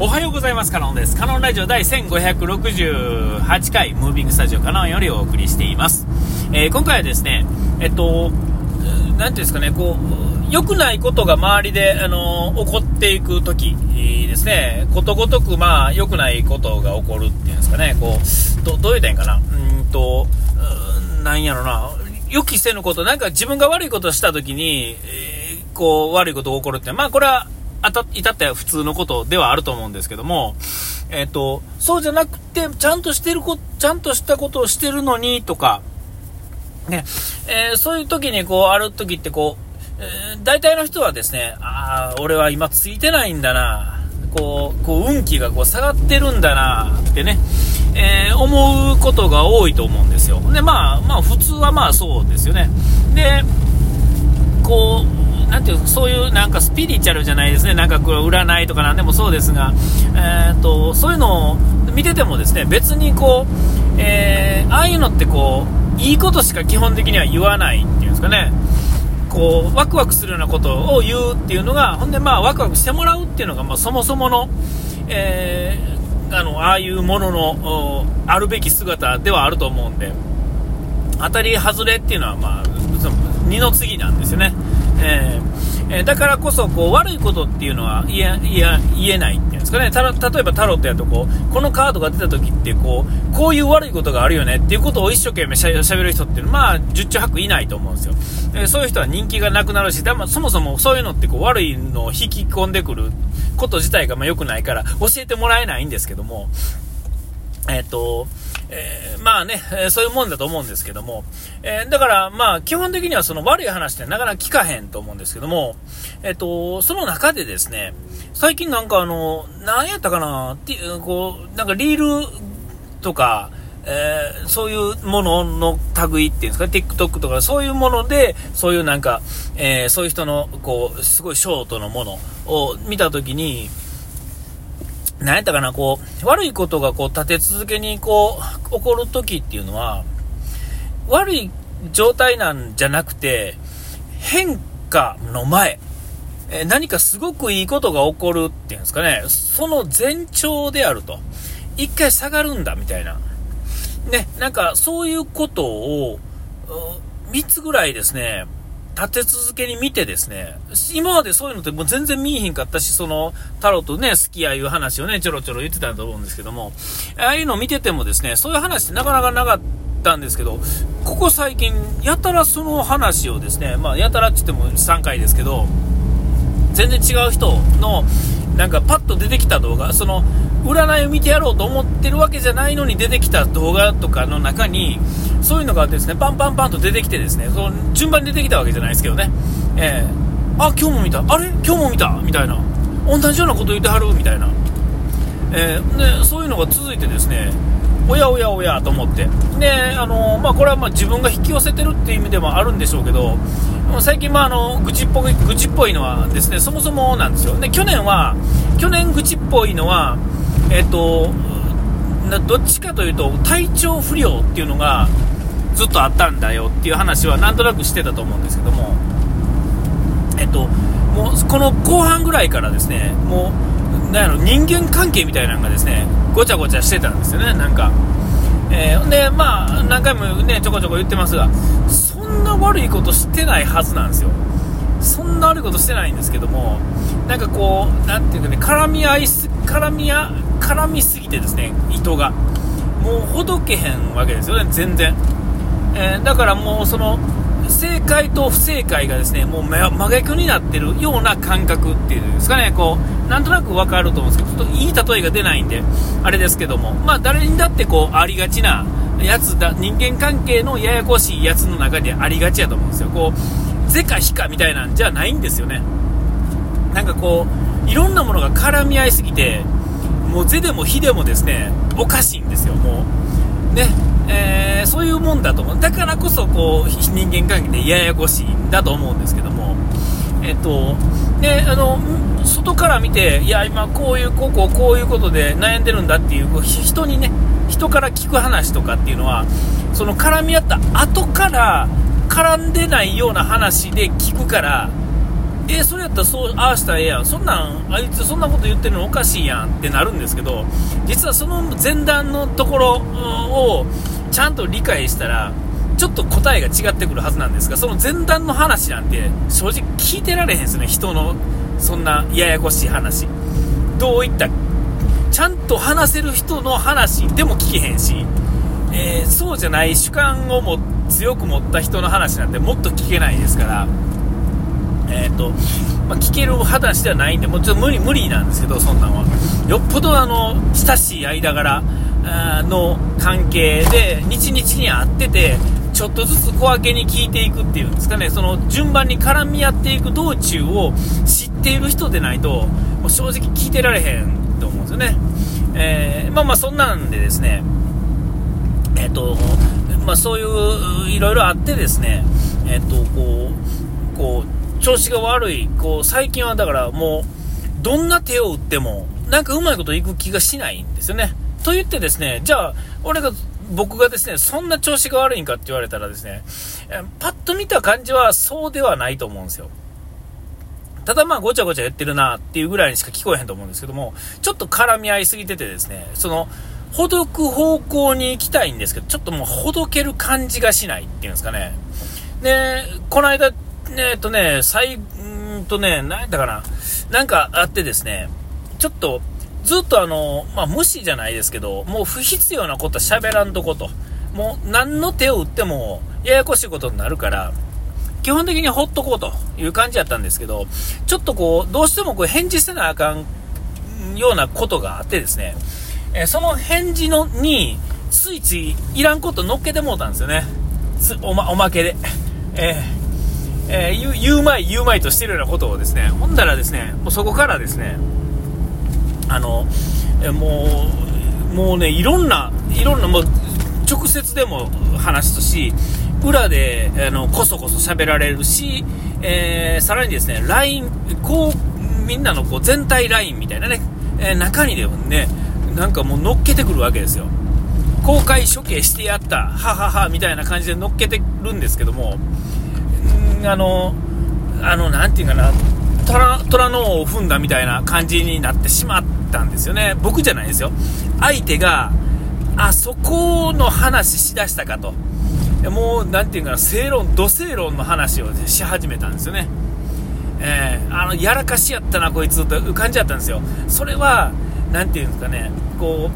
おはようございます。カノンです。カノンラジオ第1568回、ムービングスタジオカノンよりお送りしています。えー、今回はですね、えっと、なんていうんですかね、こう、良くないことが周りで、あの起こっていくときですね、ことごとく、まあ、良くないことが起こるっていうんですかね、こう、どどう言ったらいいんかな、うんと、なんやろな、予期せぬこと、なんか自分が悪いことをしたときに、えー、こう、悪いことが起こるって、まあ、これは、あた、至って普通のことではあると思うんですけども、えっ、ー、と、そうじゃなくて、ちゃんとしてるこ、ちゃんとしたことをしてるのに、とか、ね、えー、そういう時にこう、ある時ってこう、えー、大体の人はですね、ああ、俺は今ついてないんだな、こう、こう運気がこう下がってるんだな、ってね、えー、思うことが多いと思うんですよ。で、まあ、まあ、普通はまあそうですよね。で、こう、なんていうそういうなんかスピリチュアルじゃないですね、なんかこれ占いとかなんでもそうですが、えーと、そういうのを見ててもですね別にこう、えー、ああいうのってこういいことしか基本的には言わないっていうんですかね。こうワクワクするようなことを言うっていうのが、ほんで、まあ、ワクワクしてもらうっていうのが、まあ、そもそもの、えー、あのああいうもののあるべき姿ではあると思うんで、当たり外れっていうのは、まあ、二の次なんですよね。えー、え、だからこそこう悪いことっていうのは言えないっていうんですかね。た例えばタロットやとこうこのカードが出た時ってこうこういう悪いことがあるよねっていうことを一生懸命しゃべる人っていうのは、まあ、十中八九いないと思うんですよ、えー、そういう人は人気がなくなるしだ、まそもそもそういうのってこう悪いのを引き込んでくること自体がまあ良くないから教えてもらえないんですけども。えっ、とえー、まあね、そういうもんだと思うんですけども、えー、だからまあ基本的にはその悪い話ってなかなか聞かへんと思うんですけども、えっ、と、その中でですね、最近なんかあの、何やったかなっていう、こう、なんかリールとか、えー、そういうものの類っていうんですか、TikTok とかそういうもので、そういうなんか、えー、そういう人の、こう、すごいショートのものを見たときに、何やったかな、こう、悪いことがこう立て続けにこう、起こるときっていうのは、悪い状態なんじゃなくて、変化の前、え何かすごくいいことが起こるっていうんですかね、その前兆であると。一回下がるんだみたいな。ね、なんかそういうことを、3つぐらいですね、立て続けに見てですね、今までそういうのってもう全然見えへんかったし、その、タロとね、好きやいう話をね、ちょろちょろ言ってたと思うんですけども、ああいうの見ててもですね、そういう話ってなかなかなかったんですけど、ここ最近、やたらその話をですね、まあ、やたらって言っても3回ですけど、全然違う人の、なんかパッと出てきた動画、その、占いを見てやろうと思ってるわけじゃないのに出てきた動画とかの中に、そういうのがですね、パンパンパンと出てきてですね、その順番に出てきたわけじゃないですけどね、えー、あ、今日も見た、あれ？今日も見た？みたいな、同じようなこと言ってはる？みたいな、えー、で、そういうのが続いてですね、おやおやおやと思って、で、あのまあ、これはま自分が引き寄せてるっていう意味でもあるんでしょうけど、最近、まあ、あの愚痴っぽい愚痴っぽいのはですねそもそもなんですよ、で去年は、去年愚痴っぽいのは、えっと、どっちかというと体調不良っていうのがずっとあったんだよっていう話はなんとなくしてたと思うんですけども、えっと、もうこの後半ぐらいからですねもうなんやろ人間関係みたいなのがですねごちゃごちゃしてたんですよね、なんか。えー、で、まあ、何回もね、ちょこちょこ言ってますが、そんな悪いことしてないはずなんですよ。そんな悪いことしてないんですけども、なんかこう、なんていうかね、絡み合いす、絡み合、絡みすぎてですね、糸が。もうほどけへんわけですよね、全然。えー、だからもうその、正解と不正解がですね、もう真逆になってるような感覚っていうんですかね、こう、なんとなくわかると思うんですけど、ちょっといい例えが出ないんで、あれですけども、まあ誰にだってこう、ありがちなやつだ、人間関係のややこしいやつの中でありがちやと思うんですよ。こう、是か非かみたいなんじゃないんですよね。なんかこう、いろんなものが絡み合いすぎて、もう是でも非でもですね、おかしいんですよ、もう。ね、えー、そういうもんだと思う。だからこそ、こう、人間関係でややこしいんだと思うんですけども、えっと、で、あの、外から見て、いや、今こういう、こうこう、こういうことで悩んでるんだっていう、人にね、人から聞く話とかっていうのは、その絡み合った後から、絡んでないような話で聞くから、え、それやったらそうああしたらええやんそんなんあいつそんなこと言ってるのおかしいやんってなるんですけど実はその前段のところをちゃんと理解したらちょっと答えが違ってくるはずなんですがその前段の話なんて正直聞いてられへんですね人のそんなややこしい話どういったちゃんと話せる人の話でも聞けへんし、えー、そうじゃない主観をも強く持った人の話なんてもっと聞けないですからえーとまあ、聞ける話ではないんで、もうちょっと無理無理なんですけど、そんなんは。よっぽどあの親しい間柄の関係で、日々に会ってて、ちょっとずつ小分けに聞いていくっていうんですかね、その順番に絡み合っていく道中を知っている人でないと、もう正直聞いてられへんと思うんですよね。えー、まあまあそんなんでですね、えっ、ー、と、まあそういういろいろあってですね、えっ、ー、と、こう、こう、調子が悪い、こう、最近はだからもう、どんな手を打っても、なんかうまいこといく気がしないんですよね。と言ってですね、じゃあ、俺が、僕がですね、そんな調子が悪いんかって言われたらですね、パッと見た感じはそうではないと思うんですよ。ただまあごちゃごちゃ言ってるなっていうぐらいにしか聞こえへんと思うんですけども、ちょっと絡み合いすぎててですね、その、ほどく方向に行きたいんですけど、ちょっともうほどける感じがしないっていうんですかね。で、この間えっとね、最、んとね、何やったかな。なんかあってですね、ちょっと、ずっとあの、まあ、無視じゃないですけど、もう不必要なことは喋らんとこと。もう何の手を打ってもややこしいことになるから、基本的にほっとこうという感じやったんですけど、ちょっとこう、どうしてもこう返事せなあかんようなことがあってですね、えその返事のに、ついついいらんこと乗っけてもうたんですよね。おまおまけで。えーえー、言うまい言うまいとしてるようなことをですね、ほんだらですね、もうそこからですね、あの、えもう、もうね、いろんな、いろんな、もう、直接でも話すし、裏で、あの、こそこそ喋られるし、えー、さらにですね、LINE、こう、みんなのこう全体 LINE みたいなね、えー、中にでもね、なんかもう乗っけてくるわけですよ。公開処刑してやった、ははは、みたいな感じで乗っけてるんですけども、あの、あの、なんていうかな、虎虎の尾を踏んだみたいな感じになってしまったんですよね。僕じゃないですよ。相手が、あそこの話しだしたかと。もう、なんていうかな、正論、土正論の話をし始めたんですよね。えー、あの、やらかしやったな、こいつという感じだったんですよ。それは、なんていうんですかね、こ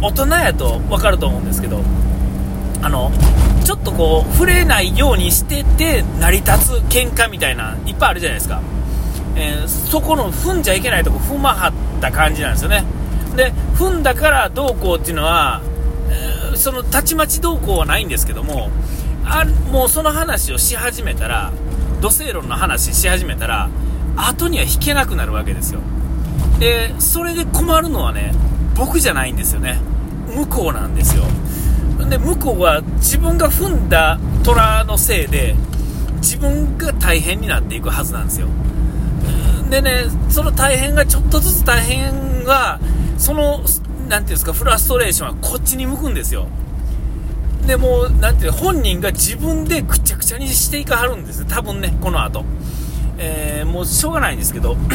う、大人やと分かると思うんですけど、あの、ちょっとこう、触れないようにしてて、成り立つ喧嘩みたいな、いっぱいあるじゃないですか。えー、そこの踏んじゃいけないとこ踏まはった感じなんですよね。で、踏んだからどうこうっていうのは、えー、そのたちまちどうこうはないんですけども、あもうその話をし始めたら、土星論の話し始めたら、後には引けなくなるわけですよ。で、それで困るのはね、僕じゃないんですよね。向こうなんですよ。で向こうは自分が踏んだ虎のせいで自分が大変になっていくはずなんですよでねその大変がちょっとずつ大変がその何ていうんですかフラストレーションはこっちに向くんですよ。でもう何ていう本人が自分でくちゃくちゃにしていかはるんです多分ねこの後、えー、もうしょうがないんですけど。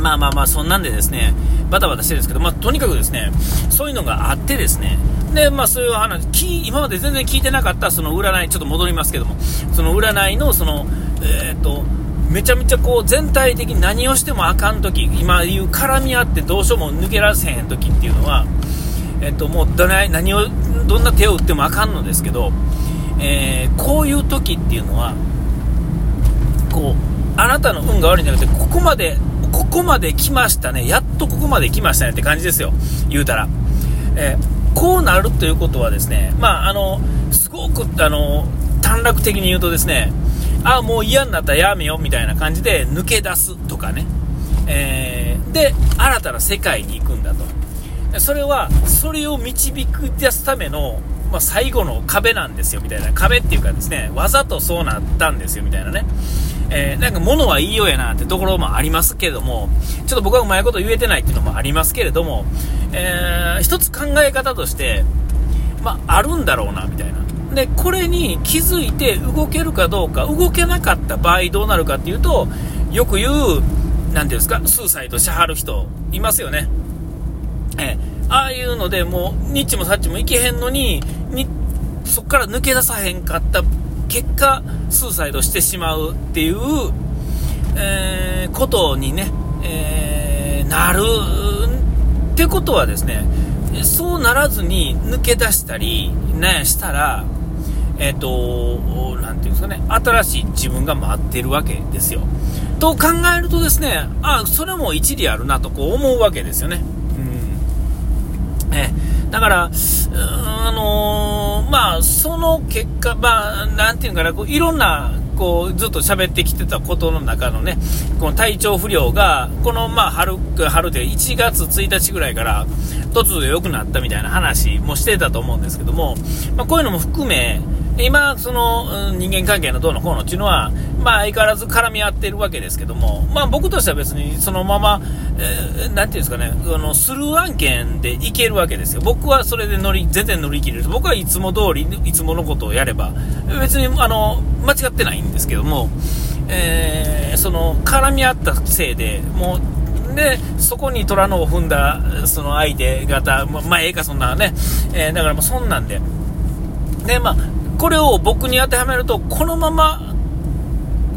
まあまあまあそんなんでですねバタバタしてるんですけど、まあ、とにかくですねそういうのがあってですね。で、まあ、そういう話、今まで全然聞いてなかったその占い、ちょっと戻りますけども、その占いのその、えー、っと、めちゃめちゃこう全体的に何をしてもあかんとき、今言う絡み合ってどうしようも抜けられへんときっていうのは、えっと、もうどない何を、どんな手を打ってもあかんのですけど、えー、こういう時っていうのは、こう、あなたの運が悪いんじゃなくて、ここまで、ここまで来ましたね、やっとここまで来ましたねって感じですよ、言うたら。えーこうなるということはですね、まあ、あの、すごく、あの、短絡的に言うとですね、あ、もう嫌になったらやめよみたいな感じで抜け出すとかね、えー、で、新たな世界に行くんだと。それは、それを導き出すための、まあ、最後の壁なんですよみたいな、壁っていうかですね、わざとそうなったんですよみたいなね。えー、なんか物はいいようやなってところもありますけれども、ちょっと僕はうまいこと言えてないっていうのもありますけれども、えー、一つ考え方として、まあ、あるんだろうな、みたいな。で、これに気づいて動けるかどうか、動けなかった場合どうなるかっていうと、よく言う、なんていうんですか、スーサイドしはる人、いますよね。えああいうので、もう、ニッチもサッチもいけへんのに、にそこから抜け出さへんかった結果、スーサイドしてしまうっていう、えー、ことにね、えー、なるってことはですね、そうならずに抜け出したり、ね、したら、えっ、ー、と、なんていうんですかね、新しい自分が待ってるわけですよ。と考えるとですね、あ、それも一理あるなとこう思うわけですよね。うん。え、だから、あのー、まあ、その結果、まあ、なんていうかな、こういろんな、こう、ずっと喋ってきてたことの中のね、この体調不良が、この、まあ、春、春で1月1日ぐらいから、突如良くなったみたいな話もしてたと思うんですけども、まあ、こういうのも含め、今、その、人間関係のどうのこうのっていうのは、まあ相変わらず絡み合ってるわけですけども、まあ僕としては別にそのまま、えー、なんていうんですかね、あの、スルー案件でいけるわけですよ。僕はそれで乗り、全然乗り切れる。僕はいつも通り、いつものことをやれば、別に、あの、間違ってないんですけども、えー、その、絡み合ったせいで、もう、で、そこに虎のを踏んだ、その相手方、ま、あ、ええか、そんなね、えー、だからもうそんなんで、で、まあ、これを僕に当てはめると、このまま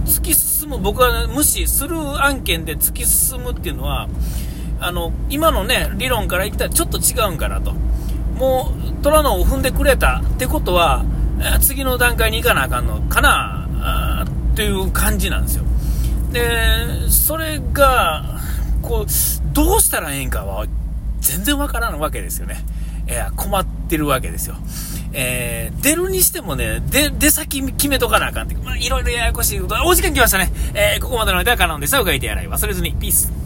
突き進む、僕は無視する案件で突き進むっていうのは、あの、今のね、理論から言ったらちょっと違うんかなと。もう、虎のを踏んでくれたってことは、次の段階に行かなあかんのかなっていう感じなんですよ。で、それが、こう、どうしたらええんかは全然わからんわけですよね。いや、困ってるわけですよ。えー、出るにしてもね、出、出先決めとかなあかんって、まあ、いろいろややこしいこと、お時間来ましたね。えー、ここまでの間はカノンでした。うがいてやらい忘れずに。ピース。